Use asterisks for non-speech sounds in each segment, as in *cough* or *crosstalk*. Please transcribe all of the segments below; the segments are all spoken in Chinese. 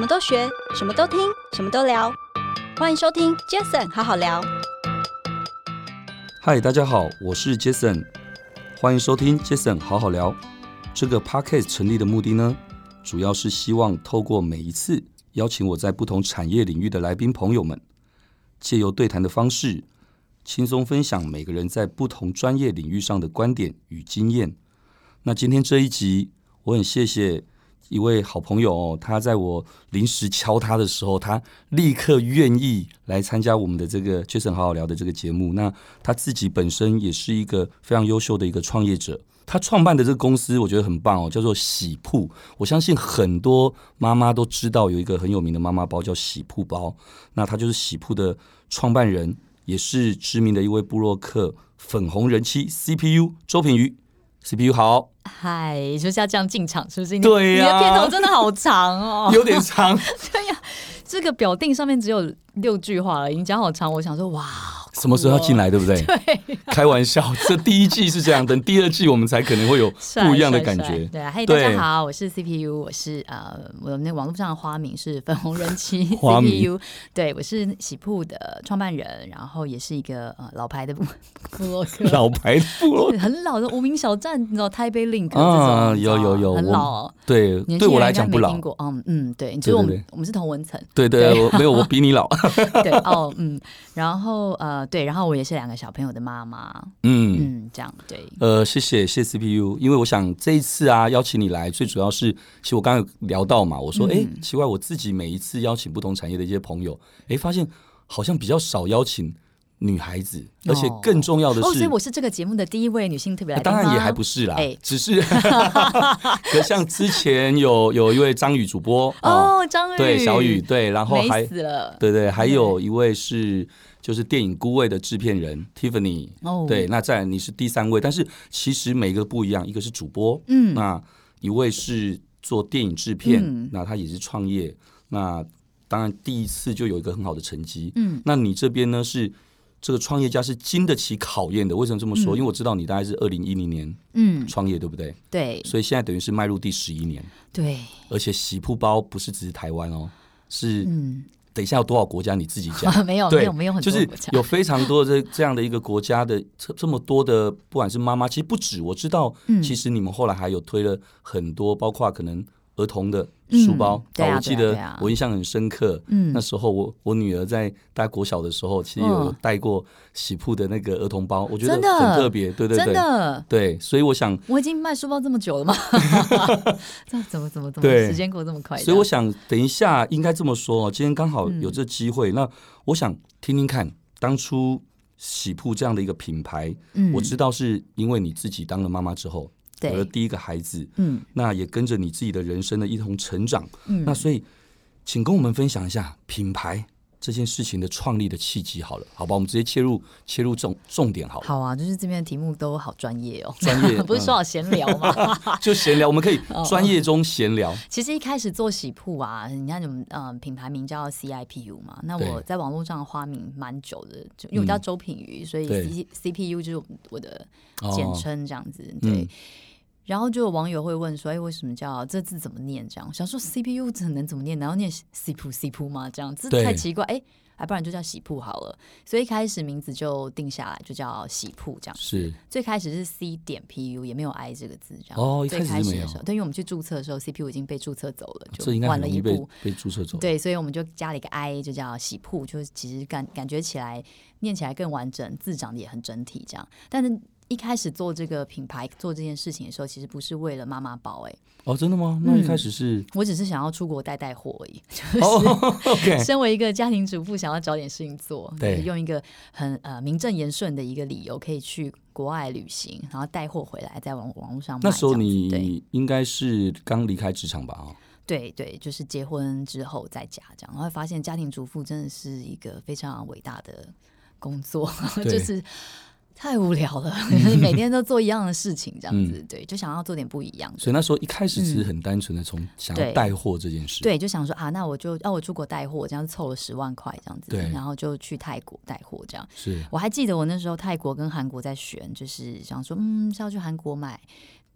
什么都学，什么都听，什么都聊。欢迎收听 Jason 好好聊。嗨，大家好，我是 Jason，欢迎收听 Jason 好好聊。这个 Podcast 成立的目的呢，主要是希望透过每一次邀请我在不同产业领域的来宾朋友们，借由对谈的方式，轻松分享每个人在不同专业领域上的观点与经验。那今天这一集，我很谢谢一位好朋友哦，他在我临时敲他的时候，他立刻愿意来参加我们的这个 Jason 好好聊的这个节目。那他自己本身也是一个非常优秀的一个创业者，他创办的这个公司我觉得很棒哦，叫做喜铺。我相信很多妈妈都知道有一个很有名的妈妈包叫喜铺包，那他就是喜铺的创办人，也是知名的一位布洛克，粉红人妻 CPU 周品瑜。CPU 好，嗨，就是要这样进场，是不是？对呀、啊，你的片头真的好长哦，*laughs* 有点长。*laughs* 对呀、啊，这个表定上面只有六句话了，已经讲好长。我想说，哇。什么时候要进来，对不对？*laughs* 对，开玩笑，这第一季是这样，等第二季我们才可能会有不一样的感觉。对啊，嘿，大家好，我是 CPU，我是呃，我那网络上的花名是粉红人妻 CPU，对，我是喜铺的创办人，然后也是一个呃老牌的部落客，老牌的部落，很老的无名小站，你知道台北啊，有有有，很老，对，对我来讲不老，嗯嗯，对，就是我们我们是同文层，对对，没有我比你老，*laughs* *laughs* 对哦嗯，然后呃。对，然后我也是两个小朋友的妈妈，嗯。嗯，这样对。呃，谢谢谢谢 CPU，因为我想这一次啊邀请你来，最主要是，其实我刚刚有聊到嘛，我说，哎、嗯，奇怪，我自己每一次邀请不同产业的一些朋友，哎，发现好像比较少邀请女孩子，而且更重要的是，哦，所以我是这个节目的第一位女性特别来宾，当然也还不是啦，哎，只是 *laughs* *laughs* 可像之前有有一位张宇主播哦，张宇。对小宇对，然后还死了，对对，还有一位是。就是电影《孤味》的制片人 Tiffany，哦，对，那再来你是第三位，但是其实每个不一样，一个是主播，嗯，那一位是做电影制片，嗯，那他也是创业，那当然第一次就有一个很好的成绩，嗯，那你这边呢是这个创业家是经得起考验的，为什么这么说？嗯，因为我知道你大概是二零一零年嗯创业，对不对？对，所以现在等于是迈入第十一年，对，而且喜铺包不是只是台湾哦，是嗯。等一下有多少国家你自己讲？*laughs* 没有，没有，没有很多，就是有非常多的这这样的一个国家的这这么多的，不管是妈妈，其实不止。我知道，其实你们后来还有推了很多，包括可能。儿童的书包，我记得我印象很深刻。嗯，那时候我我女儿在大国小的时候，其实有带过喜铺的那个儿童包，我觉得很特别。对对对，对，所以我想，我已经卖书包这么久了吗？*laughs* 这怎么怎么怎么时间过这么快？所以我想，等一下应该这么说，今天刚好有这机会，那我想听听看，当初喜铺这样的一个品牌，我知道是因为你自己当了妈妈之后。我的第一个孩子，嗯，那也跟着你自己的人生的一同成长，嗯，那所以，请跟我们分享一下品牌这件事情的创立的契机，好了，好吧，我们直接切入切入重重点，好了。好啊，就是这边的题目都好专业哦，专业 *laughs* 不是说好闲聊吗？*laughs* 就闲聊，我们可以 *laughs* 专业中闲聊。其实一开始做喜铺啊，你看你们嗯品牌名叫 CIPU 嘛，那我在网络上的花名蛮久的，就因为我叫周品瑜，所以 C CPU 就是我的简称这样子，对。然后就有网友会问说：“哎，为什么叫这字怎么念？这样想说 CPU 怎能怎么念？然后念喜铺喜铺吗？这样字太奇怪。哎，还不然就叫喜铺好了。所以一开始名字就定下来，就叫喜铺这样。是最开始是 C 点 PU，也没有 I 这个字。这样哦，一开始的时候，对，因为我们去注册的时候，CPU 已经被注册走了，就晚了一步被注册走。对，所以我们就加了一个 I，就叫喜铺，就是其实感感觉起来念起来更完整，字长得也很整体。这样，但是。一开始做这个品牌做这件事情的时候，其实不是为了妈妈包哎、欸。哦，真的吗？那一开始是、嗯、我只是想要出国带带货而已。就是 *laughs* *laughs* 身为一个家庭主妇，想要找点事情做，对，用一个很呃名正言顺的一个理由，可以去国外旅行，然后带货回来，在网网络上卖。那时候你应该是刚离开职场吧？啊，对对，就是结婚之后在家这样，然后发现家庭主妇真的是一个非常伟大的工作，*laughs* 就是。太无聊了，*laughs* 每天都做一样的事情，这样子，嗯、对，就想要做点不一样。所以那时候一开始只是很单纯的从想要带货这件事，对，对，就想说啊，那我就让、啊、我出国带货，这样凑了十万块这样子，对，然后就去泰国带货这样。是，我还记得我那时候泰国跟韩国在选，就是想说，嗯，是要去韩国买。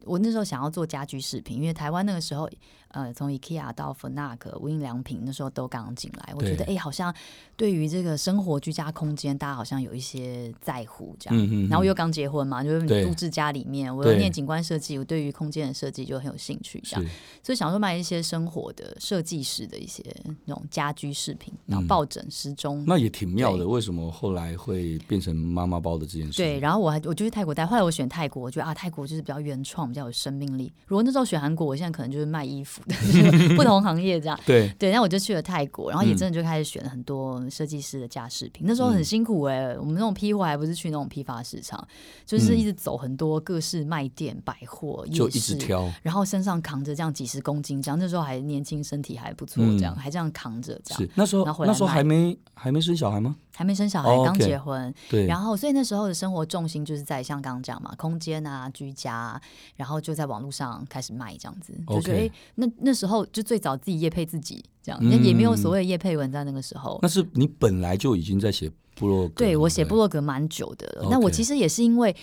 我那时候想要做家居饰品，因为台湾那个时候。呃，从 IKEA 到 FNAC、无印良品那时候都刚刚进来，我觉得哎，好像对于这个生活居家空间，大家好像有一些在乎这样。嗯嗯。然后我又刚结婚嘛，就是布置家里面，我又念景观设计，我对于空间的设计就很有兴趣，这样。所以想说卖一些生活的设计师的一些那种家居饰品，然后抱枕、时钟。那也挺妙的，为什么后来会变成妈妈包的这件事？对，然后我还我就去泰国待，后来我选泰国，我觉得啊，泰国就是比较原创，比较有生命力。如果那时候选韩国，我现在可能就是卖衣服的。*laughs* 不同行业这样，对 *laughs* 对，那我就去了泰国，然后也真的就开始选了很多设计师的家饰品。嗯、那时候很辛苦哎、欸，我们那种批货还不是去那种批发市场，就是一直走很多各式卖店、百货，就一直挑，然后身上扛着这样几十公斤这样。那时候还年轻，身体还不错，这样、嗯、还这样扛着这样。是那时候，那时候还没还没生小孩吗？还没生小孩，刚结婚。Oh. 对，然后所以那时候的生活重心就是在像刚刚讲嘛，空间啊、居家啊，然后就在网络上开始卖这样子。就觉得哎，那那时候就最早自己业配自己这样，也、嗯、也没有所谓业配文在那个时候。那是你本来就已经在写部落格？对，我写部落格蛮久的了。那.我其实也是因为。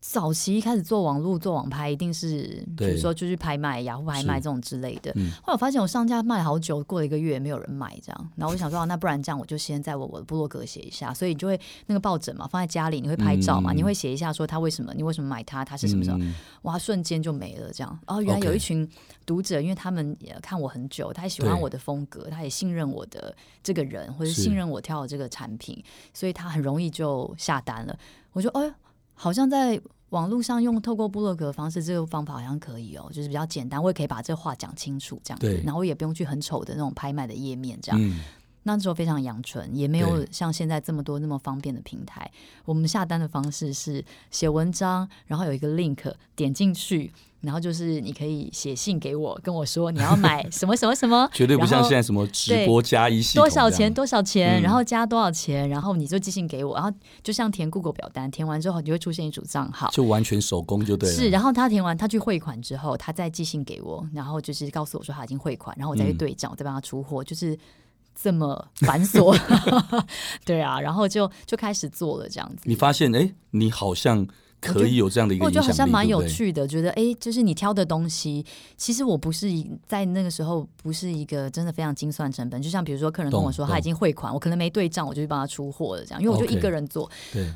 早期一开始做网络做网拍，一定是比如说就去拍卖、雅虎拍卖这种之类的。嗯、后来我发现我上架卖好久，过了一个月没有人买，这样，然后我就想说，那不然这样，我就先在我我的部落格写一下。所以你就会那个抱枕嘛，放在家里，你会拍照嘛，嗯、你会写一下说他为什么，你为什么买它，他是什么什么？嗯、哇，瞬间就没了这样。哦，原来有一群读者，因为他们也看我很久，他也喜欢我的风格，他也信任我的这个人，或者信任我挑的这个产品，所以他很容易就下单了。我就哎，好像在。网络上用透过部落格的方式，这个方法好像可以哦，就是比较简单，我也可以把这话讲清楚，这样子，然后也不用去很丑的那种拍卖的页面，这样。嗯、那时候非常阳春，也没有像现在这么多那么方便的平台。我们下单的方式是写文章，然后有一个 link 点进去。然后就是你可以写信给我，跟我说你要买 *laughs* 什么什么什么，绝对不像现在什么直播加一系，多少钱多少钱，然后加多少钱，然后你就寄信给我，然后就像填 Google 表单，填完之后你就会出现一组账号，就完全手工就对了。是，然后他填完，他去汇款之后，他再寄信给我，然后就是告诉我说他已经汇款，然后我再去对账，我再帮他出货，就是这么繁琐。*laughs* 对啊，然后就就开始做了这样子。你发现哎，你好像。可以有这样的一个我觉得好像蛮有趣的。觉得哎，就是你挑的东西，其实我不是在那个时候不是一个真的非常精算成本。就像比如说，客人跟我说他已经汇款，我可能没对账，我就去帮他出货了，这样，因为我就一个人做。对。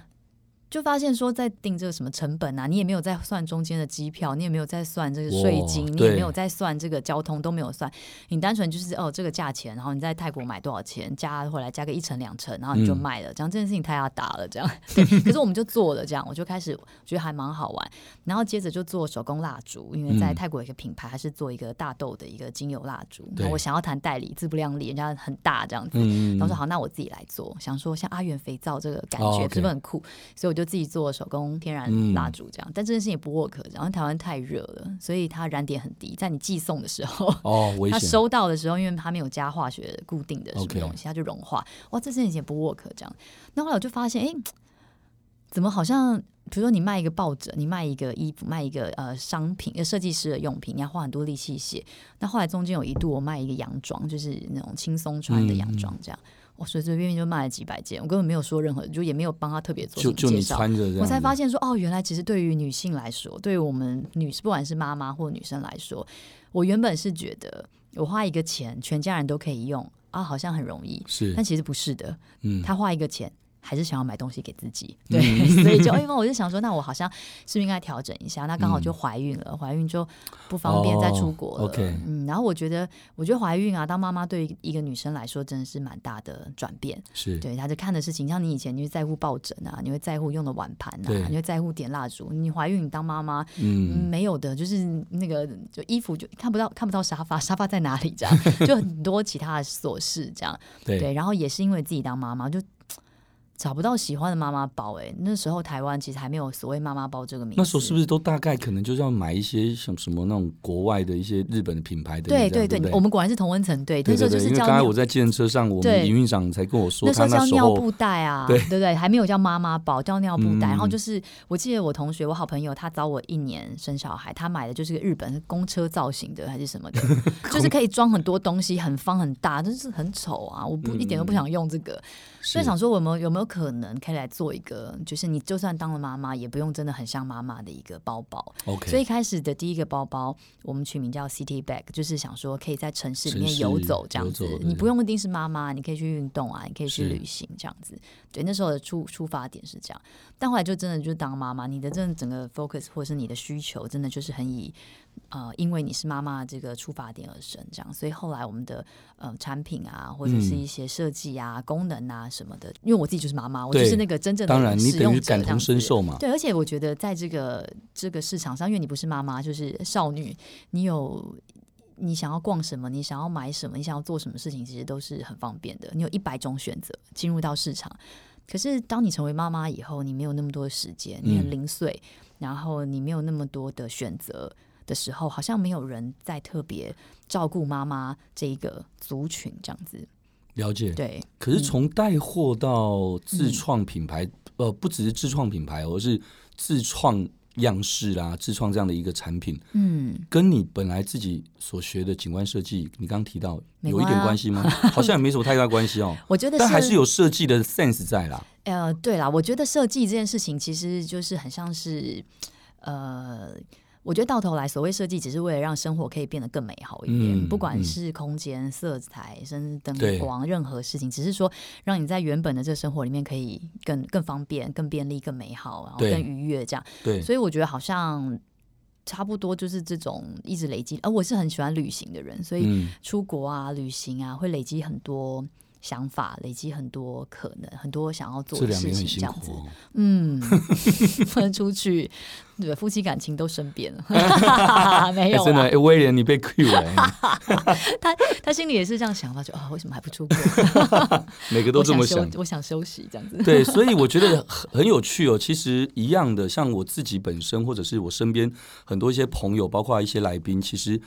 就发现说，在定这个什么成本啊，你也没有在算中间的机票，你也没有在算这个税金，你也没有在算这个交通，都没有算。你单纯就是哦，这个价钱，然后你在泰国买多少钱，加回来加个一成两成，然后你就卖了。这样这件事情太阿达了，这样。*laughs* 对，可是我们就做了这样，我就开始觉得还蛮好玩。然后接着就做手工蜡烛，因为在泰国有一个品牌，还是做一个大豆的一个精油蜡烛。我想要谈代理，自不量力，人家很大这样子。然后说好，那我自己来做。想说像阿元肥皂这个感觉是不是很酷？所以我就自己做手工。天然蜡烛这样，嗯、但这件事情也不 work，然后台湾太热了，所以它燃点很低。在你寄送的时候，哦，它收到的时候，因为它没有加化学固定的什么东西，它就融化。哇，这件事情也不 work 这样。那后来我就发现，哎，怎么好像，比如说你卖一个抱枕，你卖一个衣服，卖一个呃商品，设计师的用品，你要花很多力气写。那后来中间有一度我卖一个洋装，就是那种轻松穿的洋装这样。嗯嗯我随随便便就卖了几百件，我根本没有说任何，就也没有帮他特别做什么介绍。就就你穿着，我才发现说，哦，原来其实对于女性来说，对于我们女，不管是妈妈或女生来说，我原本是觉得我花一个钱，全家人都可以用啊，好像很容易。是，但其实不是的。嗯，他花一个钱。还是想要买东西给自己，对，嗯、*laughs* 所以就因为我就想说，那我好像是不是应该调整一下？那刚好就怀孕了，怀、嗯、孕就不方便再出国了。嗯，然后我觉得，我觉得怀孕啊，当妈妈对于一个女生来说真的是蛮大的转变。是，对，她就看的事情，像你以前你会在乎抱枕啊，你会在乎用的碗盘啊，你会在乎点蜡烛。你怀孕，你当妈妈，嗯，没有的，就是那个就衣服就看不到，看不到沙发，*laughs* 沙发在哪里？这样，就很多其他的琐事，这样对，对。然后也是因为自己当妈妈就。找不到喜欢的妈妈包哎、欸，那时候台湾其实还没有所谓妈妈包这个名字。那时候是不是都大概可能就是要买一些像什么那种国外的一些日本的品牌的？对对对，我们果然是同温层。对，那时候就是叫。因为刚才我在计程车上，我们营运长才跟我说，那时候叫尿布袋啊，对对对，还没有叫妈妈包，叫尿布袋。嗯、然后就是我记得我同学，我好朋友，他早我一年生小孩，他买的就是个日本公车造型的还是什么的，*laughs* 就是可以装很多东西，很方很大，真是很丑啊！我不、嗯、一点都不想用这个。所以想说，我们有没有可能可以来做一个，就是你就算当了妈妈，也不用真的很像妈妈的一个包包。OK，所以一开始的第一个包包，我们取名叫 City Bag，就是想说可以在城市里面游走这样子，你不用一定是妈妈，你可以去运动啊，你可以去旅行这样子。对，那时候的出出发点是这样，但后来就真的就当妈妈，你的这整个 focus 或者是你的需求，真的就是很以呃，因为你是妈妈这个出发点而生这样，所以后来我们的呃产品啊，或者是一些设计啊、嗯、功能啊什么的，因为我自己就是妈妈，我就是那个真正的当然你等于感同身受嘛。对，而且我觉得在这个这个市场上，因为你不是妈妈，就是少女，你有你想要逛什么，你想要买什么，你想要做什么事情，其实都是很方便的。你有一百种选择进入到市场。可是当你成为妈妈以后，你没有那么多的时间，你很零碎，嗯、然后你没有那么多的选择。的时候，好像没有人在特别照顾妈妈这一个族群这样子。了解，对。可是从带货到自创品牌，嗯、呃，不只是自创品牌，而是自创样式啦，自创这样的一个产品。嗯，跟你本来自己所学的景观设计，你刚刚提到有一点关系吗？*laughs* 好像也没什么太大关系哦。*laughs* 我觉得，但还是有设计的 sense 在啦。呃，对啦，我觉得设计这件事情其实就是很像是，呃。我觉得到头来，所谓设计只是为了让生活可以变得更美好一点，嗯、不管是空间、嗯、色彩、甚至灯光，任何事情，只是说让你在原本的这个生活里面可以更更方便、更便利、更美好，然后更愉悦这样。对，所以我觉得好像差不多就是这种一直累积。而我是很喜欢旅行的人，所以出国啊、旅行啊，会累积很多。想法累积很多可能，很多想要做的事情，这样子，哦、嗯，*laughs* 不能出去，对，夫妻感情都生变了，*laughs* 没有、欸、真的，欸、威廉你被 Q 了，*laughs* 他他心里也是这样想法，就啊、哦，为什么还不出国？每个都这么想，我想，我想休息这样子，对，所以我觉得很很有趣哦。其实一样的，像我自己本身，或者是我身边很多一些朋友，包括一些来宾，其实。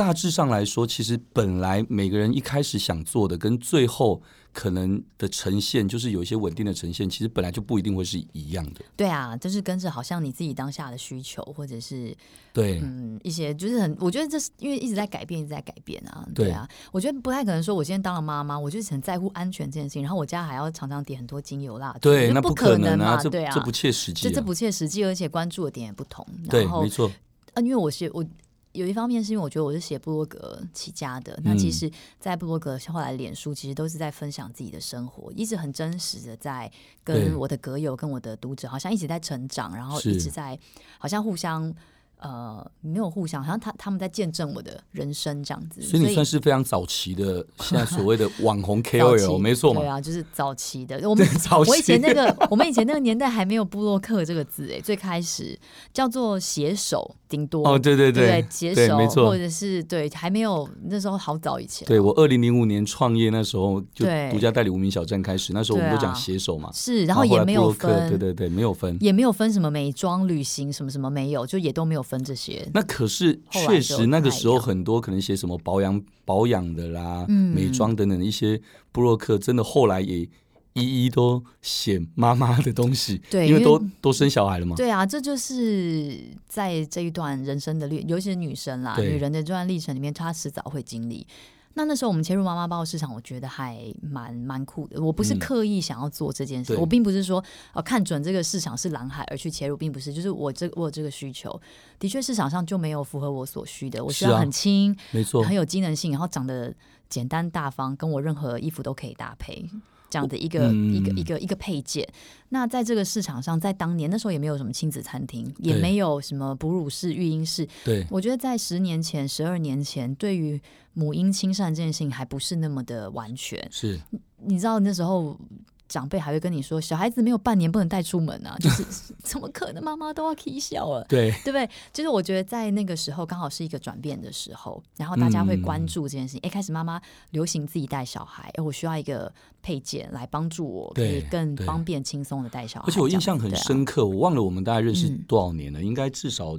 大致上来说，其实本来每个人一开始想做的，跟最后可能的呈现，就是有一些稳定的呈现，其实本来就不一定会是一样的。对啊，就是跟着好像你自己当下的需求，或者是对，嗯，一些就是很，我觉得这是因为一直在改变，一直在改变啊。对啊，对我觉得不太可能说，我今天当了妈妈，我就是很在乎安全这件事情，然后我家还要常常点很多精油蜡烛，对，那不可能啊，对啊，这不切实际，这这不切实际，而且关注的点也不同。对，没错。啊，因为我是我。有一方面是因为我觉得我是写部落格起家的，那其实，在部落格后来脸书，其实都是在分享自己的生活，一直很真实的在跟我的格友、跟我的读者，好像一直在成长，然后一直在好像互相。呃，没有互相，好像他他们在见证我的人生这样子，所以你算是非常早期的，现在所谓的 *laughs* 网红 KOL，没错嘛？对啊，就是早期的。*laughs* 我们我以前那个，我们以前那个年代还没有布洛克这个字哎，最开始叫做写手，顶多哦，对对对，写手没错，或者是对，还没有那时候好早以前。对我二零零五年创业那时候，就独家代理无名小站开始，那时候我们都讲携手嘛，是，然后也没有分，对对对，没有分，也没有分什么美妆、旅行什么什么没有，就也都没有。分这些，那可是确实那个时候很多可能写什么保养保养的啦、嗯、美妆等等的一些布洛克，真的后来也一一都写妈妈的东西，*laughs* 对，因为都都生小孩了嘛。对啊，这就是在这一段人生的历，尤其是女生啦，女人的这段历程里面，她迟早会经历。那那时候我们切入妈妈包市场，我觉得还蛮蛮酷的。我不是刻意想要做这件事，嗯、我并不是说哦看准这个市场是蓝海而去切入，并不是。就是我这我有这个需求，的确市场上就没有符合我所需的。我需要很轻，没错，很有机能性，然后长得简单大方，跟我任何衣服都可以搭配。这样的一个、嗯、一个一个一个配件，那在这个市场上，在当年那时候也没有什么亲子餐厅，也没有什么哺乳室、育婴室。对，我觉得在十年前、十二年前，对于母婴亲善这件事情还不是那么的完全。是，你知道那时候。长辈还会跟你说，小孩子没有半年不能带出门啊，就是 *laughs* 怎么可能？妈妈都要起笑了，对对不对？就是我觉得在那个时候刚好是一个转变的时候，然后大家会关注这件事情。一、嗯，开始妈妈流行自己带小孩，哎，我需要一个配件来帮助我，可以更方便轻松的带小孩。而且我印象很深刻，啊、我忘了我们大概认识多少年了，嗯、应该至少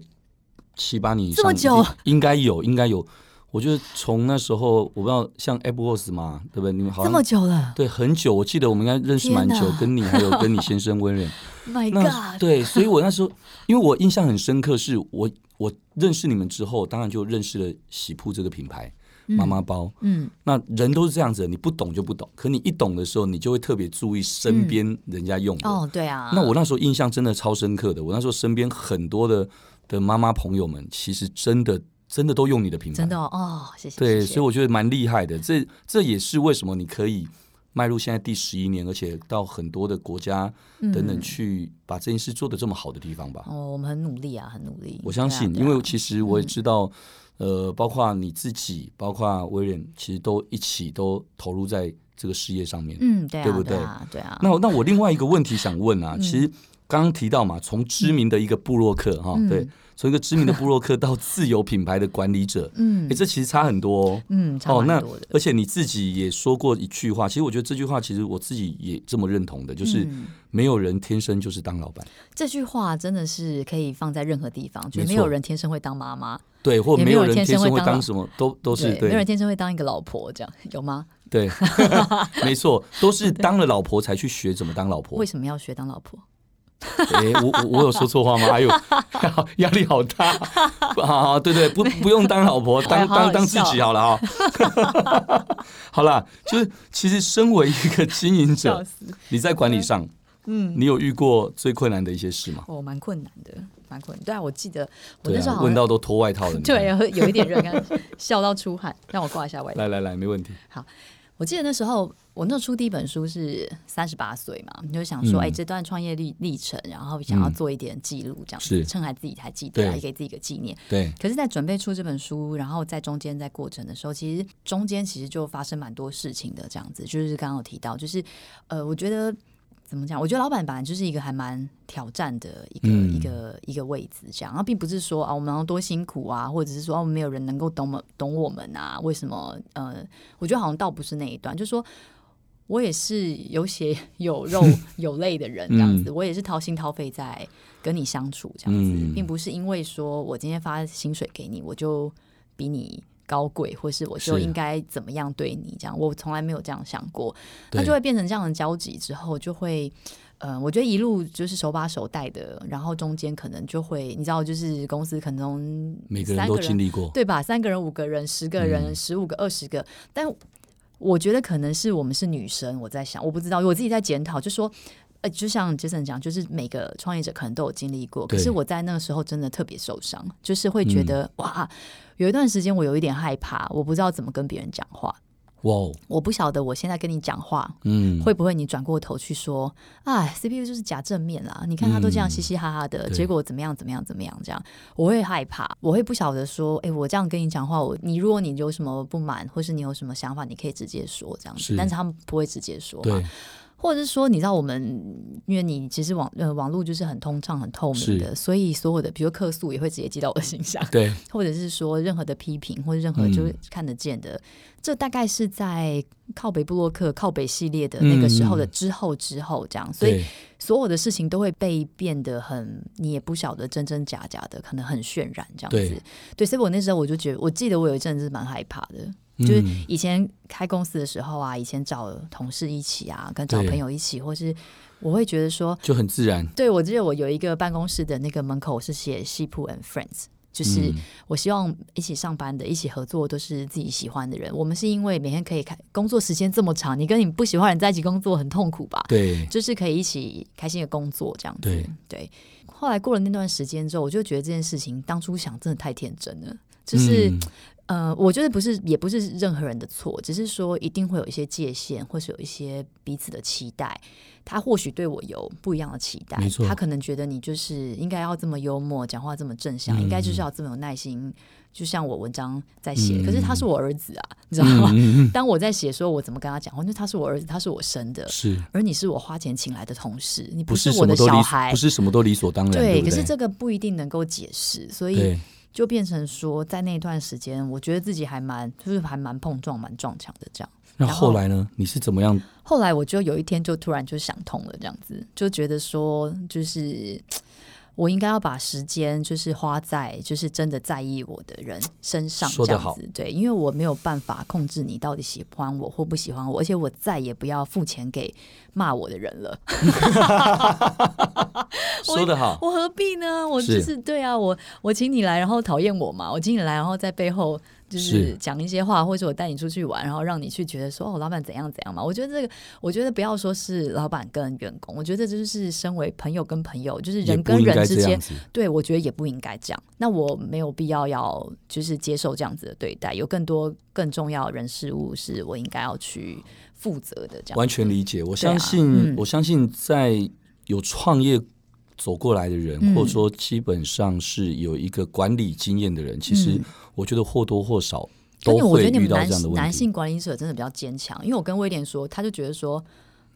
七八年以上，这么久，应该有，应该有。我觉得从那时候，我不知道像 Apple Watch 嘛，对不对？你们好像这么久了，对，很久。我记得我们应该认识蛮久，跟你还有跟你先生温仁。*laughs* My God！对，所以我那时候，因为我印象很深刻，是我我认识你们之后，当然就认识了喜铺这个品牌。妈妈包。嗯，那人都是这样子，你不懂就不懂，可你一懂的时候，你就会特别注意身边人家用的。哦，对啊。那我那时候印象真的超深刻的，我那时候身边很多的的妈妈朋友们，其实真的真的都用你的品牌。真的哦，谢谢。对，所以我觉得蛮厉害的。这这也是为什么你可以。迈入现在第十一年，而且到很多的国家等等去把这件事做得这么好的地方吧。哦，我们很努力啊，很努力。我相信，因为其实我也知道，呃，包括你自己，包括威廉，其实都一起都投入在这个事业上面。嗯，对，对不对？对啊。那那我另外一个问题想问啊，其实刚刚提到嘛，从知名的一个布洛克哈，对。从一个知名的布洛克到自有品牌的管理者，*laughs* 嗯，哎，这其实差很多哦，嗯，差很多的。哦，那而且你自己也说过一句话，其实我觉得这句话其实我自己也这么认同的，就是没有人天生就是当老板。这句话真的是可以放在任何地方，就没有人天生会当妈妈，对，或没有人天生会当什么，都都是对，没有人天生会当一个老婆，这样有吗？对，*laughs* 没错，都是当了老婆才去学怎么当老婆。*laughs* 为什么要学当老婆？哎、欸，我我我有说错话吗？哎呦，*laughs* 压力好大！好好，对对，不不用当老婆，当当当自己好了哈。好了，*laughs* 就是其实身为一个经营者，你在管理上，嗯，你有遇过最困难的一些事吗？哦，蛮困难的，蛮困难。对啊，我记得我那时候问到都脱外套了，对，有一点热，笑到出汗，让我挂一下外套。来来来，没问题。好。我记得那时候，我那出第一本书是三十八岁嘛，你就想说，哎、嗯欸，这段创业历历程，然后想要做一点记录，这样子，趁还自己还记得，也给自己一个纪念。对。可是，在准备出这本书，然后在中间在过程的时候，其实中间其实就发生蛮多事情的，这样子，就是刚刚有提到，就是呃，我觉得。怎么讲？我觉得老板本来就是一个还蛮挑战的一个、嗯、一个一个位置，这样。然后并不是说啊，我们要多辛苦啊，或者是说啊，没有人能够懂我懂我们啊？为什么？呃，我觉得好像倒不是那一段，就是说我也是有血 *laughs* 有肉 *laughs* 有泪的人，这样子，嗯、我也是掏心掏肺在跟你相处，这样子，嗯、并不是因为说我今天发薪水给你，我就比你。高贵，或是我就应该怎么样对你这样？我从来没有这样想过，那就会变成这样的交集之后，就会，呃，我觉得一路就是手把手带的，然后中间可能就会，你知道，就是公司可能每个人都经历过，对吧？三个人、五个人、十个人、十五个、二十个，但我觉得可能是我们是女生，我在想，我不知道，我自己在检讨，就说。呃，就像杰森讲，就是每个创业者可能都有经历过，可是我在那个时候真的特别受伤，就是会觉得、嗯、哇，有一段时间我有一点害怕，我不知道怎么跟别人讲话。哇，我不晓得我现在跟你讲话，嗯，会不会你转过头去说，哎，CPU 就是假正面啦，你看他都这样嘻嘻哈哈的，嗯、结果怎么样怎么样怎么样这样，我会害怕，我会不晓得说，哎，我这样跟你讲话，我你如果你有什么不满，或是你有什么想法，你可以直接说这样子，是。但是他们不会直接说嘛。或者是说，你知道我们，因为你其实网呃网络就是很通畅、很透明的，所以所有的，比如客诉也会直接寄到我的信箱。对，*laughs* 或者是说任何的批评或者任何就是看得见的，嗯、这大概是在靠北布洛克、靠北系列的那个时候的之后之后这样，嗯、所以所有的事情都会被变得很，你也不晓得真真假假的，可能很渲染这样子。对，对，所以我那时候我就觉得，我记得我有一阵子蛮害怕的。就是以前开公司的时候啊，以前找同事一起啊，跟找朋友一起，或是我会觉得说就很自然。对，我记得我有一个办公室的那个门口是写西铺 and friends，就是我希望一起上班的、一起合作都是自己喜欢的人。我们是因为每天可以开工作时间这么长，你跟你不喜欢的人在一起工作很痛苦吧？对，就是可以一起开心的工作这样子。对，对。后来过了那段时间之后，我就觉得这件事情当初想真的太天真了，就是。嗯呃，我觉得不是，也不是任何人的错，只是说一定会有一些界限，或是有一些彼此的期待。他或许对我有不一样的期待。他可能觉得你就是应该要这么幽默，讲话这么正向，嗯、应该就是要这么有耐心。就像我文章在写，嗯、可是他是我儿子啊，你知道吗？嗯、*laughs* 当我在写说我怎么跟他讲话，那他是我儿子，他是我生的，是。而你是我花钱请来的同事，你不是我的小孩，不是什么都理所当然。对，对对，可是这个不一定能够解释，所以。就变成说，在那段时间，我觉得自己还蛮，就是还蛮碰撞、蛮撞墙的这样。那后来呢？你是怎么样？后来我就有一天就突然就想通了，这样子就觉得说，就是。我应该要把时间就是花在就是真的在意我的人身上，这样子对，因为我没有办法控制你到底喜欢我或不喜欢我，而且我再也不要付钱给骂我的人了。*laughs* 说得好，我何必呢？我就是，是对啊，我我请你来，然后讨厌我嘛？我请你来，然后在背后就是讲一些话，或者我带你出去玩，然后让你去觉得说哦，老板怎样怎样嘛。我觉得这个，我觉得不要说是老板跟员工，我觉得这就是身为朋友跟朋友，就是人跟人之间，对，我觉得也不应该这样。那我没有必要要就是接受这样子的对待，有更多更重要的人事物是我应该要去负责的。这样完全理解，我相信，啊嗯、我相信在有创业。走过来的人，嗯、或者说基本上是有一个管理经验的人，嗯、其实我觉得或多或少都会遇到这样的问题。男，男性管理者真的比较坚强，因为我跟威廉说，他就觉得说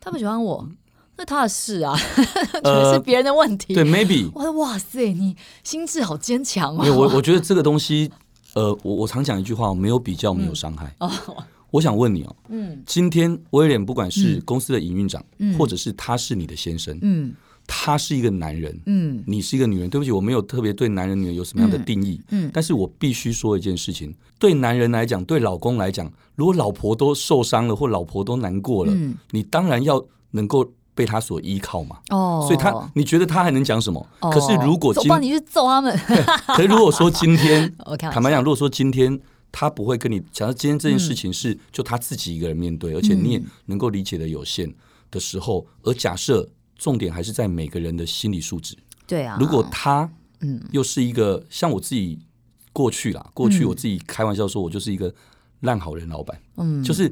他不喜欢我，那他的事啊，*laughs* 觉得是别人的问题。对，maybe。*laughs* 我说哇塞，你心智好坚强啊！因为我我觉得这个东西，呃，我我常讲一句话，没有比较，没有伤害。哦、嗯，我想问你哦，嗯，今天威廉不管是公司的营运长，嗯、或者是他是你的先生，嗯。他是一个男人，嗯，你是一个女人。对不起，我没有特别对男人、女人有什么样的定义，嗯，嗯，但是我必须说一件事情：对男人来讲，对老公来讲，如果老婆都受伤了，或老婆都难过了，嗯，你当然要能够被他所依靠嘛。哦，所以他，你觉得他还能讲什么？哦，可是如果今天，我帮你去揍他们。*laughs* 可是如果说今天，*laughs* 坦白讲，如果说今天他不会跟你讲，今天这件事情是就他自己一个人面对，而且你也能够理解的有限的时候，而假设。重点还是在每个人的心理素质。对啊，如果他嗯又是一个、嗯、像我自己过去啦，过去我自己开玩笑说，我就是一个烂好人老板。嗯，就是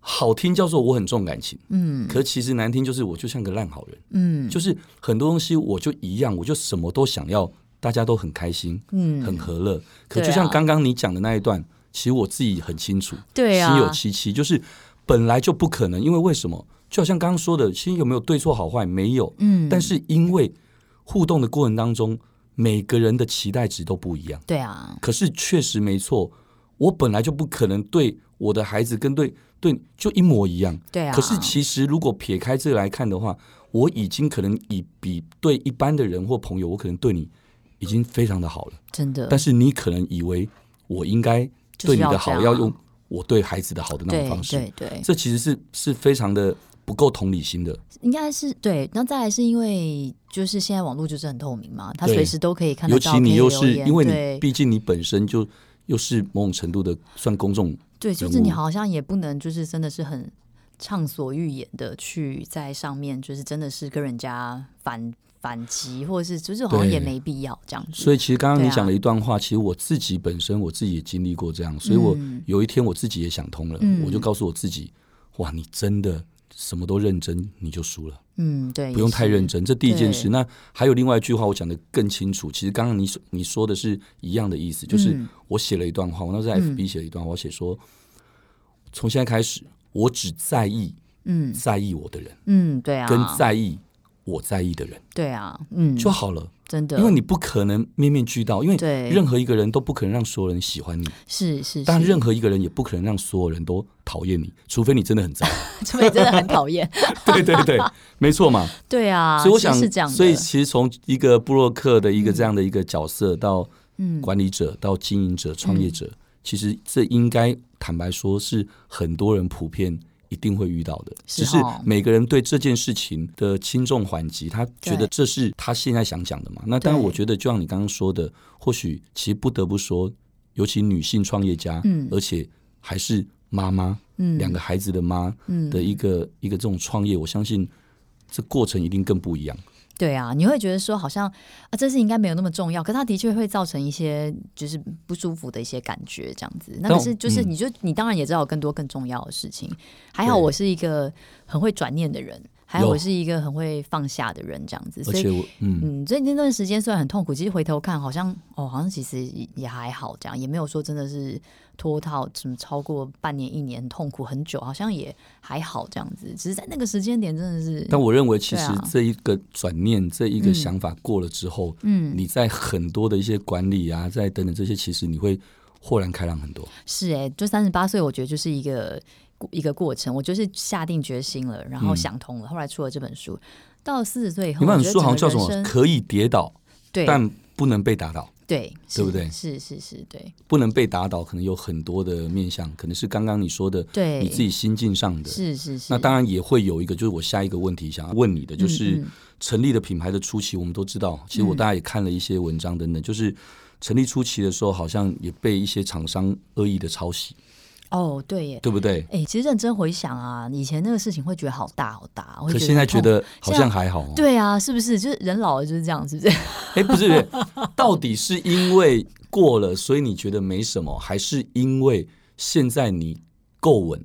好听叫做我很重感情。嗯，可其实难听就是我就像个烂好人。嗯，就是很多东西我就一样，我就什么都想要，大家都很开心，嗯，很和乐。可就像刚刚你讲的那一段，其实我自己很清楚。对啊，心有戚戚，就是本来就不可能，因为为什么？就好像刚刚说的，其实有没有对错好坏？没有。嗯。但是因为互动的过程当中，每个人的期待值都不一样。对啊。可是确实没错，我本来就不可能对我的孩子跟对对就一模一样。对啊。可是其实如果撇开这个来看的话，我已经可能以比对一般的人或朋友，我可能对你已经非常的好了。真的。但是你可能以为我应该对你的好要，要用我对孩子的好的那种方式。对对，对。这其实是是非常的。不够同理心的，应该是对。然后再来是因为，就是现在网络就是很透明嘛，他随时都可以看得到。尤其你又是因为你，毕竟你本身就又是某种程度的算公众。对，就是你好像也不能就是真的是很畅所欲言的去在上面，就是真的是跟人家反反击，或者是就是好像也没必要这样子。所以其实刚刚你讲了一段话，啊、其实我自己本身我自己也经历过这样，所以我有一天我自己也想通了，嗯、我就告诉我自己，哇，你真的。什么都认真，你就输了。嗯，对，不用太认真，这第一件事。那还有另外一句话，我讲的更清楚。其实刚刚你说你说的是一样的意思，就是我写了一段话，我那时候在 FB 写了一段话，我写说，从现在开始，我只在意嗯在意我的人，嗯，对啊，跟在意我在意的人，对啊，嗯，就好了。真的，因为你不可能面面俱到，因为任何一个人都不可能让所有人喜欢你，是是，但任何一个人也不可能让所有人都讨厌你，除非你真的很糟，*laughs* 除非真的很讨厌。*laughs* 对对对，没错嘛。对啊，所以我想，是这样，所以其实从一个布洛克的一个这样的一个角色，到管理者，到经营者、创业者，其实这应该坦白说，是很多人普遍。一定会遇到的，只是每个人对这件事情的轻重缓急，他觉得这是他现在想讲的嘛？那当然，我觉得就像你刚刚说的，或许其实不得不说，尤其女性创业家，嗯，而且还是妈妈，嗯，两个孩子的妈，嗯，的一个一个这种创业，我相信这过程一定更不一样。对啊，你会觉得说好像啊，这事应该没有那么重要，可是它的确会造成一些就是不舒服的一些感觉，这样子。那可是就是你就、嗯、你当然也知道有更多更重要的事情。还好我是一个很会转念的人，还好我是一个很会放下的人，这样子。所以嗯嗯，所以那段时间虽然很痛苦，其实回头看好像哦，好像其实也还好，这样也没有说真的是。脱套什么超过半年一年痛苦很久，好像也还好这样子，只是在那个时间点真的是。但我认为，其实这一个转念，啊、这一个想法过了之后，嗯，你在很多的一些管理啊，在等等这些，其实你会豁然开朗很多。是哎、欸，就三十八岁，我觉得就是一个一个过程，我就是下定决心了，然后想通了，嗯、后来出了这本书。到了四十岁以后，你那本书好像叫什么？可以跌倒，对，但不能被打倒。对，对不对？是是是，对，不能被打倒，可能有很多的面向，可能是刚刚你说的，对，你自己心境上的，是是是。那当然也会有一个，就是我下一个问题想要问你的，就是成立的品牌的初期，我们都知道，其实我大家也看了一些文章等等，就是成立初期的时候，好像也被一些厂商恶意的抄袭。哦，对耶，对不对？哎，其实认真回想啊，以前那个事情会觉得好大好大，可现在觉得好像还好。对啊，是不是？就是人老了就是这样，是 *laughs* 不是？哎，不是，到底是因为过了，所以你觉得没什么，还是因为现在你够稳？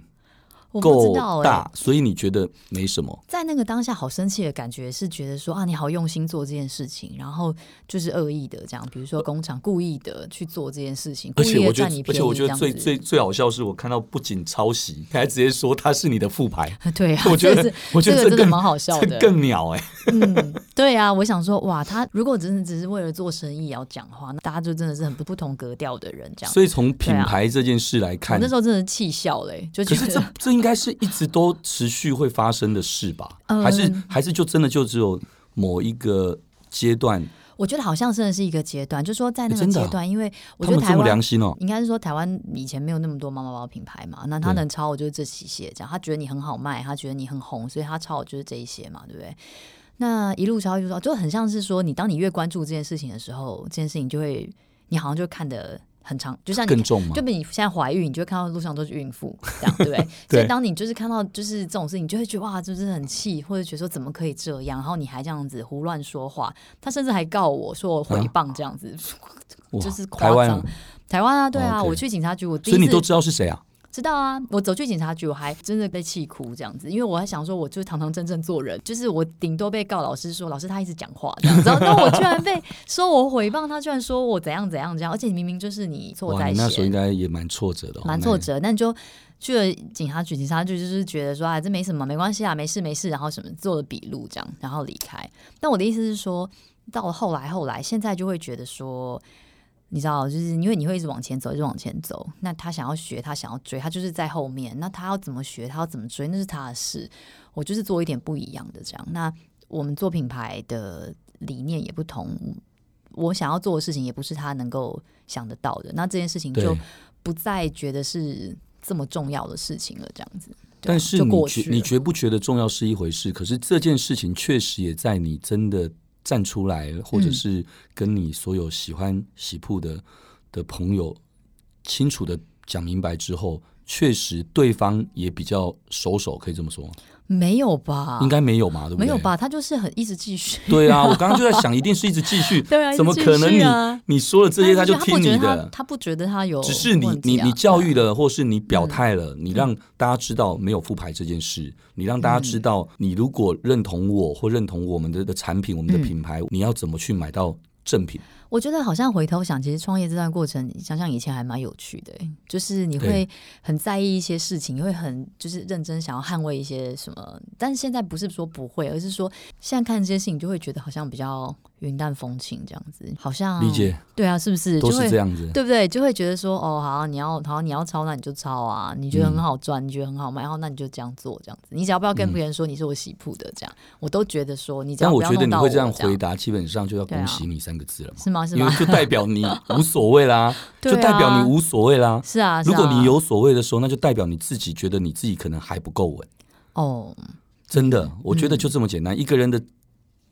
够大，所以你觉得没什么？在那个当下，好生气的感觉是觉得说啊，你好用心做这件事情，然后就是恶意的这样，比如说工厂故意的去做这件事情，而且我觉得，而且我觉得最最最好笑是我看到不仅抄袭，还直接说他是你的副牌。*laughs* 对啊，我觉得我觉得这个真的蛮好笑的，更鸟哎。嗯，对啊，我想说哇，他如果真的只是为了做生意要讲话，那大家就真的是很不不同格调的人这样。所以从品牌这件事来看，那时候真的气笑嘞，就觉得这这应该是一直都持续会发生的事吧？嗯、还是还是就真的就只有某一个阶段？我觉得好像真的是一个阶段，就是说在那个阶段，因为我觉得台湾良心哦，应该是说台湾以前没有那么多妈妈包品牌嘛，那他能抄我就是这几些，这样他觉得你很好卖，他觉得你很红，所以他抄我就是这一些嘛，对不对？那一路抄一路抄，就很像是说，你当你越关注这件事情的时候，这件事情就会你好像就看得。很长，就像你，更重嘛，就比你现在怀孕，你就会看到路上都是孕妇，*laughs* 这样对不对？对，所以当你就是看到就是这种事情，你就会觉得哇，就是很气，或者觉得说怎么可以这样，然后你还这样子胡乱说话，他甚至还告我说我诽谤这样子，啊、*laughs* 就是夸张。台湾啊，对啊，我去警察局，我第一次所以你都知道是谁啊？知道啊，我走去警察局，我还真的被气哭这样子，因为我还想说，我就是堂堂正正做人，就是我顶多被告老师说，老师他一直讲话这样子，然后我居然被说我诽谤他，居然说我怎样怎样这样，而且明明就是你错在先，那时候应该也蛮挫折的，蛮挫折。那你就去了警察局，警察局就是觉得说啊，这没什么，没关系啊，没事没事，然后什么做了笔录这样，然后离开。但我的意思是说，到了后来后来，现在就会觉得说。你知道，就是因为你会一直往前走，一直往前走。那他想要学，他想要追，他就是在后面。那他要怎么学，他要怎么追，那是他的事。我就是做一点不一样的这样。那我们做品牌的理念也不同，我想要做的事情也不是他能够想得到的。那这件事情就不再觉得是这么重要的事情了，这样子。但是你觉你觉不觉得重要是一回事，可是这件事情确实也在你真的。站出来，或者是跟你所有喜欢喜铺的的朋友清楚的讲明白之后，确实对方也比较熟手，可以这么说。没有吧？应该没有嘛，对不对？没有吧？他就是很一直继续。对啊，我刚刚就在想，一定是一直继续。*laughs* 对啊，怎么可能你？你你说了这些，他就听你的？他不觉得他有，只是你你你教育了，或是你表态了，你让大家知道没有复牌这件事，你让大家知道，你如果认同我或认同我们的的产品、我们的品牌，你要怎么去买到正品。我觉得好像回头想，其实创业这段过程，想想以前还蛮有趣的。就是你会很在意一些事情，你会很就是认真想要捍卫一些什么。但是现在不是说不会，而是说现在看这些事情，就会觉得好像比较云淡风轻这样子，好像理解。对啊，是不是都是这样子？对不对？就会觉得说，哦，好，你要好，你要抄，那你就抄啊。你觉得很好赚，你觉得很好卖，然后那你就这样做，这样子。你只要不要跟别人说你是我喜铺的，这样我都觉得说你。但我觉得你会这样回答，基本上就要恭喜你三个字了嘛？是吗？是吗？因为就代表你无所谓啦，*laughs* 就代表你无所谓啦。是啊，如果你有所谓的时候，那就代表你自己觉得你自己可能还不够稳。哦，真的，我觉得就这么简单。一个人的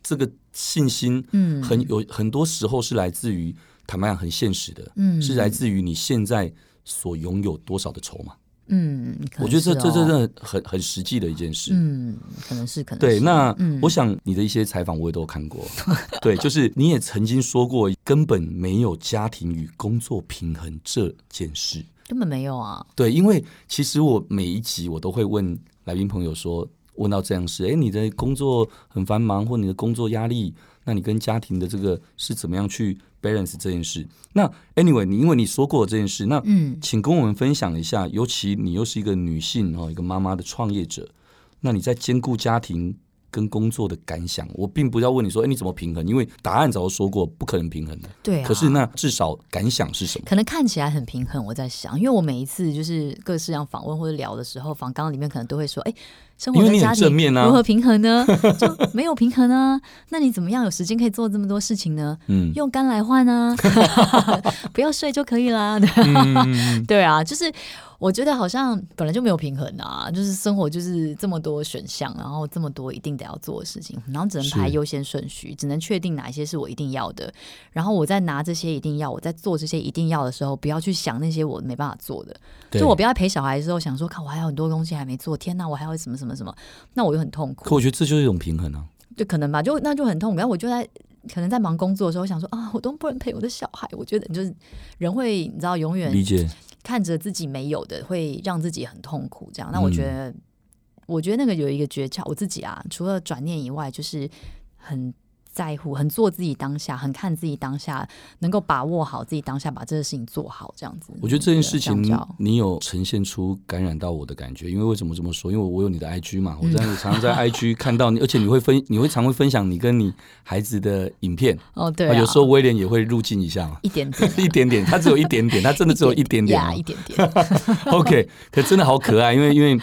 这个信心，嗯，很有很多时候是来自于。坦白讲，很现实的，嗯，是来自于你现在所拥有多少的筹码，嗯，我觉得这这这真的很很实际的一件事，嗯，可能是可能对。那我想你的一些采访我也都有看过，*laughs* 对，就是你也曾经说过，根本没有家庭与工作平衡这件事，根本没有啊。对，因为其实我每一集我都会问来宾朋友说，问到这样事，哎，你的工作很繁忙，或你的工作压力，那你跟家庭的这个是怎么样去？balance 这件事，那 anyway，你因为你说过这件事，那嗯，请跟我们分享一下，尤其你又是一个女性哦，一个妈妈的创业者，那你在兼顾家庭跟工作的感想，我并不要问你说，哎，你怎么平衡？因为答案早就说过，不可能平衡的。对啊。可是那至少感想是什么？可能看起来很平衡，我在想，因为我每一次就是各式样访问或者聊的时候，访纲里面可能都会说，哎。生活跟家庭如何平衡呢？啊、*laughs* 就没有平衡啊？那你怎么样有时间可以做这么多事情呢？嗯，用肝来换啊，*laughs* 不要睡就可以啦。嗯、对啊，就是。我觉得好像本来就没有平衡啊，就是生活就是这么多选项，然后这么多一定得要做的事情，然后只能排优先顺序，只能确定哪一些是我一定要的。然后我在拿这些一定要，我在做这些一定要的时候，不要去想那些我没办法做的。就我不要陪小孩的时候想说，看我还有很多东西还没做，天哪，我还要什么什么什么，那我就很痛苦。可我觉得这就是一种平衡啊，对可能吧，就那就很痛苦。然后我就在可能在忙工作的时候想说啊，我都不能陪我的小孩。我觉得就是人会，你知道，永远理解。看着自己没有的，会让自己很痛苦。这样，那我觉得，嗯、我觉得那个有一个诀窍。我自己啊，除了转念以外，就是很在乎，很做自己当下，很看自己当下，能够把握好自己当下，把这个事情做好。这样子，我觉得这件事情你有呈现出感染到我的感觉。因为为什么这么说？因为我有你的 IG 嘛，我在常常在 IG *laughs* 看到你，而且你会分，你会常会分享你跟你孩子的影片。哦，对、啊，有时候威廉也会入镜一下嘛，一点点，*laughs* 一点点，他只有一点点，他真的只有一点点，*laughs* 一点点。OK，可真的好可爱，因为因为。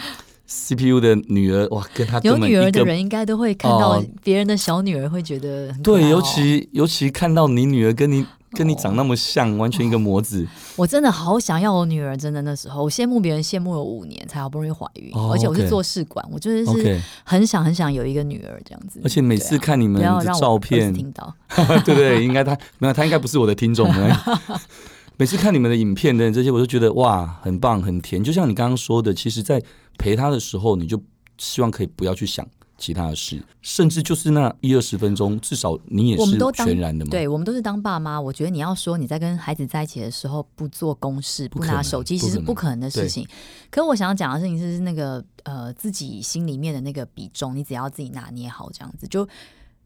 CPU 的女儿哇，跟她有女儿的人应该都会看到别人的小女儿，会觉得很、哦、对，尤其尤其看到你女儿跟你跟你长那么像，哦、完全一个模子。我真的好想要我女儿，真的那时候我羡慕别人，羡慕了五年才好不容易怀孕，哦、而且我是做试管，我就是是很想很想有一个女儿这样子。而且每次看你们的照片，听到。*laughs* 对对，应该他没有，他应该不是我的听众。*laughs* 每次看你们的影片的这些，我都觉得哇，很棒，很甜。就像你刚刚说的，其实，在陪他的时候，你就希望可以不要去想其他的事，甚至就是那一二十分钟，至少你也是全然的嘛。对，我们都是当爸妈。我觉得你要说你在跟孩子在一起的时候不做公事、不拿手机，其实是不可能的事情。可我想要讲的事情是那个呃，自己心里面的那个比重，你只要自己拿捏好，这样子。就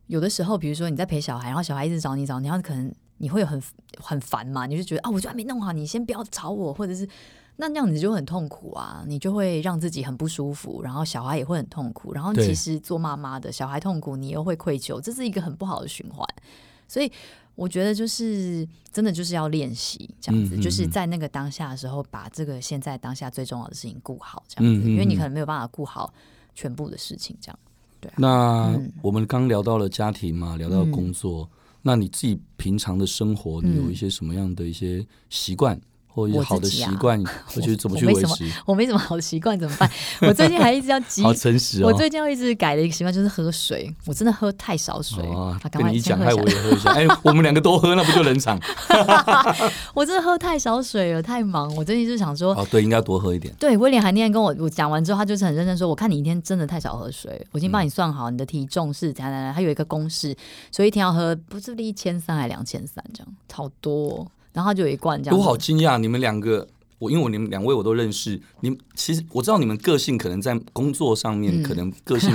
有的时候，比如说你在陪小孩，然后小孩一直找你找你，然后可能。你会有很很烦嘛？你就觉得啊，我就还没弄好，你先不要吵我，或者是那那样子就很痛苦啊，你就会让自己很不舒服，然后小孩也会很痛苦，然后其实做妈妈的小孩痛苦，你又会愧疚，这是一个很不好的循环。所以我觉得就是真的就是要练习这样子，嗯嗯嗯，就是在那个当下的时候，把这个现在当下最重要的事情顾好这样子，因为你可能没有办法顾好全部的事情这样。对啊，那我们刚聊到了家庭嘛，聊到工作。嗯那你自己平常的生活，你有一些什么样的一些习惯？或者好的习惯，*laughs* 或者怎么去维持？我没什么好的习惯，怎么办？我最近还一直要 *laughs* 积，好诚实哦。我最近要一直改的一个习惯就是喝水，我真的喝太少水。啊，跟你讲，害我也喝一下。哎，我们两个都喝，那不就冷场？*laughs* 我真的喝太少水了，太忙。我最近就想说，哦，对，应该多喝一点。对，威廉还那天跟我我讲完之后，他就是很认真说，我看你一天真的太少喝水。我已经帮你算好，你的体重是怎样怎样，他有一个公式，所以一天要喝不是一千三还两千三这样，好多。然后他就有一罐这样。我好惊讶，你们两个。我因为我你们两位我都认识，你们其实我知道你们个性可能在工作上面可能个性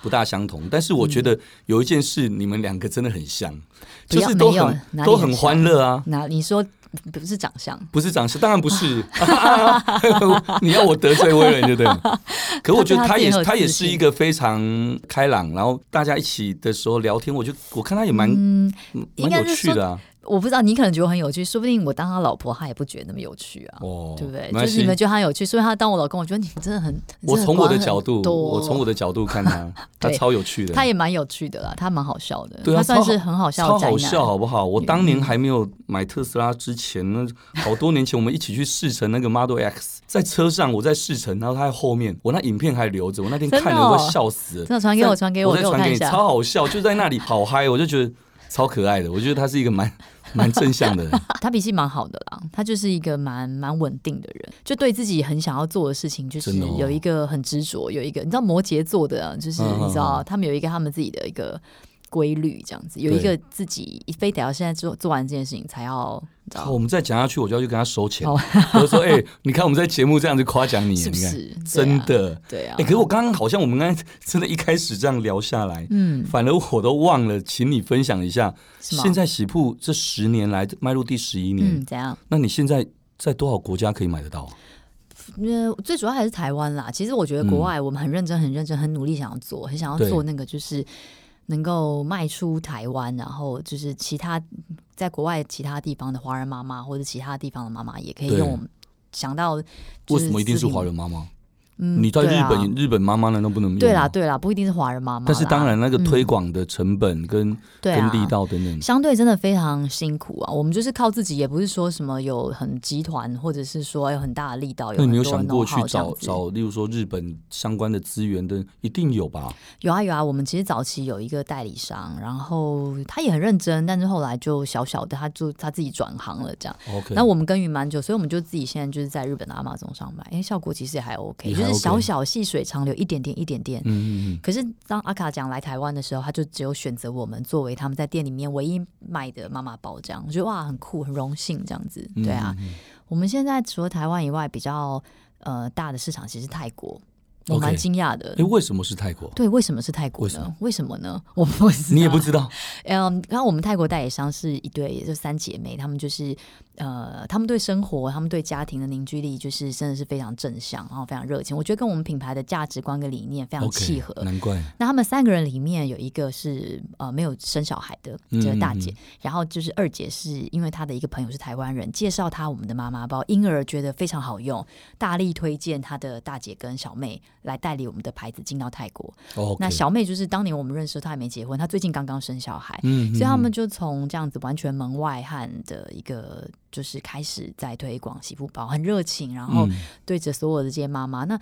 不大相同，嗯、*laughs* 但是我觉得有一件事你们两个真的很像，嗯、就是都很，很都很欢乐啊。那你说不是长相？不是长相，当然不是。*laughs* *laughs* 你要我得罪威廉就对了。可我觉得他也他也是一个非常开朗，然后大家一起的时候聊天，我就我看他也蛮、嗯、蛮有趣的啊。我不知道，你可能觉得很有趣，说不定我当他老婆，他也不觉得那么有趣啊，哦、对不对？就是你们觉得他有趣，所以他当我老公，我觉得你们真的很……我从我的角度，我从我的角度看他，*laughs* 他超有趣的，他也蛮有趣的啦，他蛮好笑的，对啊、他算是很好笑的，超好笑，好不好？我当年还没有买特斯拉之前呢，好多年前我们一起去试乘那个 Model X，在车上我在试乘，然后他在后面，我那影片还留着，我那天看了我笑死了，真的传给我，传给我，我再传给你，超好笑，就在那里好嗨，我就觉得超可爱的，我觉得他是一个蛮。蛮正向的，*laughs* 他脾气蛮好的啦，他就是一个蛮蛮稳定的人，就对自己很想要做的事情，就是有一个很执着，有一个你知道摩羯座的啊，就是你知道他们有一个他们自己的一个。规律这样子，有一个自己非得要现在做做完这件事情才要。好，我们再讲下去，我就要去跟他收钱。*laughs* 我就说，哎，你看我们在节目这样子夸奖你，*laughs* 是不是？你看真的，对啊。哎，可是我刚刚好像我们刚才 *laughs* 真的一开始这样聊下来，嗯，反而我都忘了，请你分享一下，现在喜铺这十年来迈入第十一年，嗯，怎样？那你现在在多少国家可以买得到？呃，最主要还是台湾啦。其实我觉得国外我们很认真、很认真、很努力，想要做，很想要做那个就是。能够卖出台湾，然后就是其他在国外其他地方的华人妈妈，或者其他地方的妈妈也可以用。想到为什么一定是华人妈妈？嗯，你在日本，啊、日本妈妈难道不能用？对啦，对啦，不一定是华人妈妈。但是当然，那个推广的成本跟、嗯、跟力道等等，相对真的非常辛苦啊。我们就是靠自己，也不是说什么有很集团，或者是说有很大的力道。那你有想过去找找，例如说日本相关的资源的，一定有吧？有啊有啊，我们其实早期有一个代理商，然后他也很认真，但是后来就小小的，他就他自己转行了这样。OK，那我们耕耘蛮久，所以我们就自己现在就是在日本的 Amazon 上买，哎，效果其实也还 OK，就是小小细水长流，一点点一点点。嗯嗯。可是当阿卡讲来台湾的时候，他就只有选择我们作为他们在店里面唯一卖的妈妈包，这样我觉得哇，很酷，很荣幸这样子。对啊，嗯嗯嗯，我们现在除了台湾以外，比较呃大的市场其实泰国。我蛮惊讶的，哎，为什么是泰国？对，为什么是泰国呢？为什么，为什么呢？*laughs* 我不知道，你也不知道。*laughs* 嗯，然后我们泰国代理商是一对，也就三姐妹，她们就是呃，他们对生活，他们对家庭的凝聚力，就是真的是非常正向，然后非常热情。我觉得跟我们品牌的价值观跟理念非常契合。Okay, 难怪。那他们三个人里面有一个是呃没有生小孩的，这个大姐，嗯嗯嗯，然后就是二姐是因为她的一个朋友是台湾人，介绍她我们的妈妈包，因而觉得非常好用，大力推荐她的大姐跟小妹来代理我们的牌子进到泰国。Oh, okay. 那小妹就是当年我们认识，她还没结婚，她最近刚刚生小孩，所以他们就从这样子完全门外汉的一个，就是开始在推广媳妇包，很热情，然后对着所有的这些妈妈。那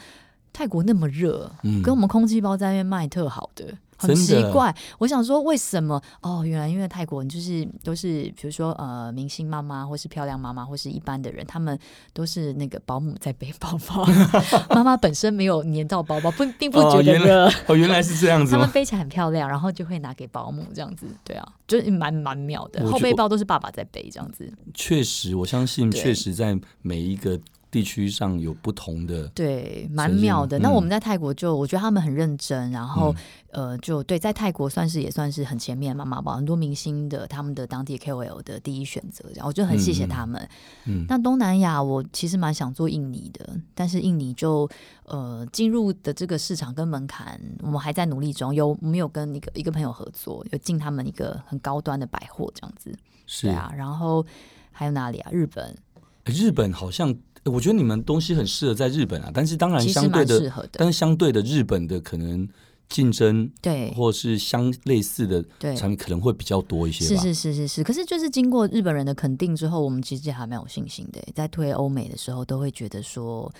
泰国那么热，嗯，跟我们空气包在那边卖特好的。很奇怪，我想说为什么？哦，原来因为泰国人就是都是，比如说呃，明星妈妈或是漂亮妈妈或是一般的人，他们都是那个保姆在背包包，*laughs* 妈妈本身没有粘到包包，不并不觉得热。哦，哦，原来是这样子。他们背起来很漂亮，然后就会拿给保姆这样子。对啊，就是蛮蛮妙的。后背包都是爸爸在背这样子。确实，我相信确实在每一个。地区上有不同的，对，蛮妙的。嗯、那我们在泰国就，我觉得他们很认真，然后、嗯、呃，就对，在泰国算是也算是很前面妈妈宝，很多明星的他们的当地 KOL 的第一选择，这样我就很谢谢他们。嗯，那东南亚我其实蛮想做印尼的，但是印尼就呃进入的这个市场跟门槛，我们还在努力中。有没有跟一个一个朋友合作，有进他们一个很高端的百货这样子？是啊，然后还有哪里啊？日本，日本好像。我觉得你们东西很适合在日本啊，但是当然相对的，的但是相对的日本的可能竞争对，或是相类似的产品可能会比较多一些。是是是是是，可是就是经过日本人的肯定之后，我们其实还蛮有信心的，在推欧美的时候都会觉得说。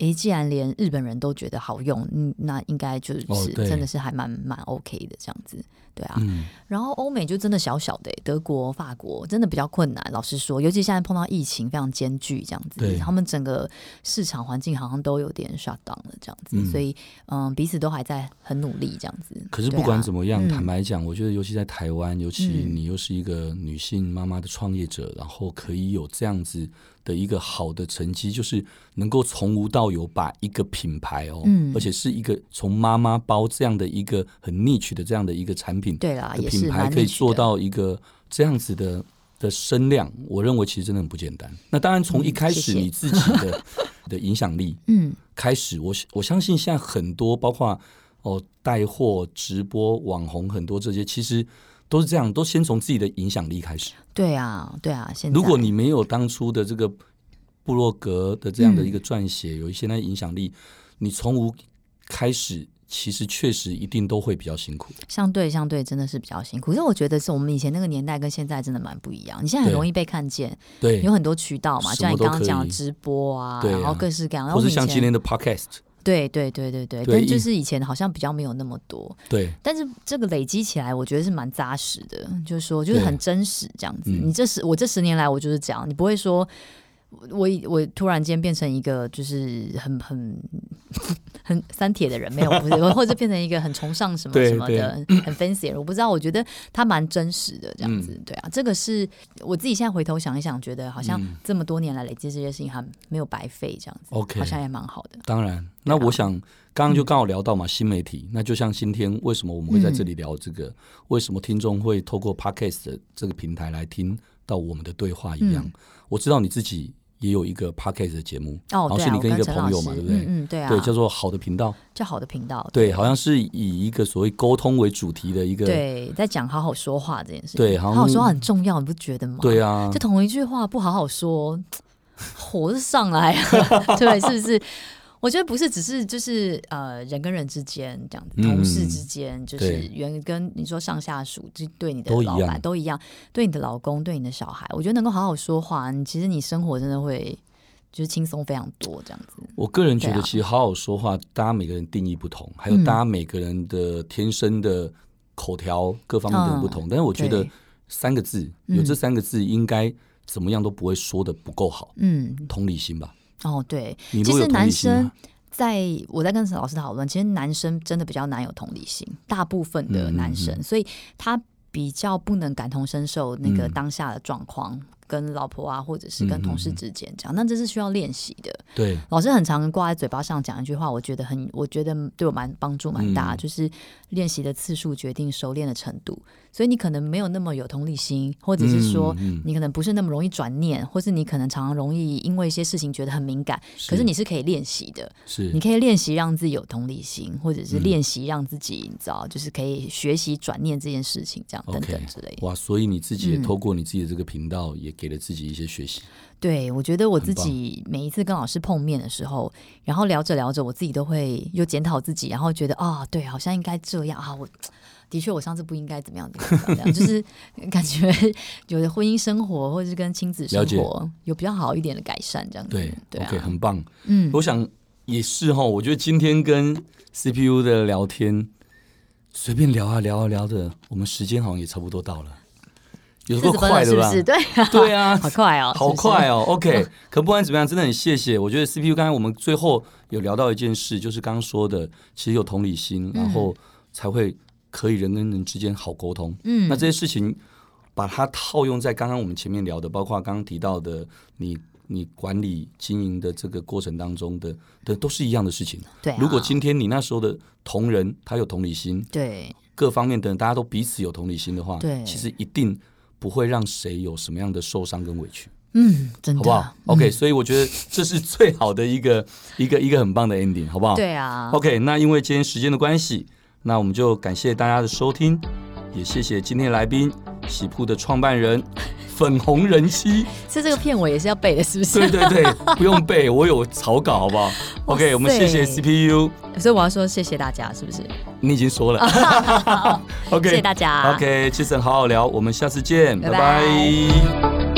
诶，既然连日本人都觉得好用，嗯，那应该就是真的是还蛮蛮 OK 的这样子，对啊。嗯、然后欧美就真的小小的，德国、法国真的比较困难。老实说，尤其现在碰到疫情非常艰巨这样子，他们整个市场环境好像都有点 shut down 了这样子，嗯、所以嗯，彼此都还在很努力这样子。可是不管怎么样，啊、坦白讲，我觉得尤其在台湾，尤其你又是一个女性妈妈的创业者，嗯、然后可以有这样子。的一个好的成绩，就是能够从无到有把一个品牌哦，嗯、而且是一个从妈妈包这样的一个很 niche 的这样的一个产品，对啦，的品牌可以做到一个这样子的的声量，我认为其实真的很不简单。那当然，从一开始你自己的、*laughs* 的影响力，嗯，开始，我我相信现在很多包括哦带货、直播、网红很多这些，其实。都是这样，都先从自己的影响力开始。对啊，对啊。现在如果你没有当初的这个布洛格的这样的一个撰写，嗯、有一些那影响力，你从无开始，其实确实一定都会比较辛苦。相对相对真的是比较辛苦，因为我觉得是我们以前那个年代跟现在真的蛮不一样。你现在很容易被看见，对，有很多渠道嘛，像你刚刚讲的直播啊，啊，然后各式各样，或是像今天的 Podcast。对对对对对，但就是以前好像比较没有那么多。对，但是这个累积起来，我觉得是蛮扎实的，就是说，就是很真实这样子。嗯、你这十我这十年来，我就是这样，你不会说。我我突然间变成一个就是很很很三铁的人，没有，不是，或者变成一个很崇尚什么什么的很 fancy 的人，我不知道。我觉得他蛮真实的这样子，嗯、对啊，这个是我自己现在回头想一想，觉得好像这么多年来累积这些事情还没有白费，这样子，OK，好像也蛮好的。当然，那我想刚刚就刚好聊到嘛，新媒体，那就像今天为什么我们会在这里聊这个，嗯、为什么听众会透过 Podcast 的这个平台来听到我们的对话一样，嗯、我知道你自己。也有一个 podcast 的节目，哦，好像是你跟一个朋友嘛，对不对？嗯嗯，对啊，对，叫做好的频道，叫好的频道，对，好像是以一个所谓沟通为主题的一个，对，在讲好好说话这件事，对，好好说话很重要，你不觉得吗？对啊，就同一句话不好好说，*tsk* 火就上来了，*laughs* 对，是不是？我觉得不是，只是就是呃，人跟人之间这样子，同事之间，就是原跟你说上下属，就对你的老板都一样，对你的老公，对你的小孩，我觉得能够好好说话，你其实你生活真的会就是轻松非常多这样子。我个人觉得，其实好好说话，大家每个人定义不同，还有大家每个人的天生的口条各方面都不同，但是我觉得三个字，有这三个字，应该怎么样都不会说的不够好。嗯，同理心吧。哦，对，其实男生在我在跟老师讨论，其实男生真的比较难有同理心，大部分的男生，嗯。嗯嗯，所以他比较不能感同身受那个当下的状况。嗯跟老婆啊，或者是跟同事之间讲，那、嗯、这是需要练习的。对，老师很常挂在嘴巴上讲一句话，我觉得很，我觉得对我蛮帮助蛮大，嗯、就是练习的次数决定熟练的程度。所以你可能没有那么有同理心，或者是说你可能不是那么容易转念，或是你可能常常容易因为一些事情觉得很敏感。是。可是你是可以练习的，是。你可以练习让自己有同理心，或者是练习让自己你知道，就是可以学习转念这件事情，这样等等之类的。哇，所以你自己也透过你自己的这个频道，也给了自己一些学习。嗯、对，我觉得我自己每一次跟老师碰面的时候，然后聊着聊着，我自己都会又检讨自己，然后觉得啊、哦，对，好像应该这样啊，我。的确，我上次不应该怎么样，怎么样，*laughs* 就是感觉有的婚姻生活或者是跟亲子生活有比较好一点的改善，这样子。对，对，OK，很棒。嗯，我想也是哈。我觉得今天跟 CPU 的聊天，随便聊啊聊啊聊的，我们时间好像也差不多到了，有时候快的吧？对啊，对啊，*laughs* 好快哦，好快哦。OK，可不管怎么样，真的很谢谢。我觉得 CPU 刚才我们最后有聊到一件事，就是刚刚说的，其实有同理心，然后才会。可以人跟人之间好沟通，嗯，那这些事情把它套用在刚刚我们前面聊的，包括刚刚提到的你你管理经营的这个过程当中的的都是一样的事情。对啊，如果今天你那时候的同仁他有同理心，对，各方面的人大家都彼此有同理心的话，对，其实一定不会让谁有什么样的受伤跟委屈。嗯，真的，好不好？OK，所以我觉得这是最好的一个 *laughs* 一个一个很棒的 ending，好不好？对啊。OK，那因为今天时间的关系。那我们就感谢大家的收听，也谢谢今天来宾喜铺的创办人粉红人妻。是这个片尾也是要背的，是不是？对对对，*laughs* 不用背，我有草稿，好不好？OK，我们谢谢 CPU。所以我要说谢谢大家，是不是？你已经说了。*laughs* *laughs* OK，谢谢大家。OK，Jason 好好聊，我们下次见，拜拜。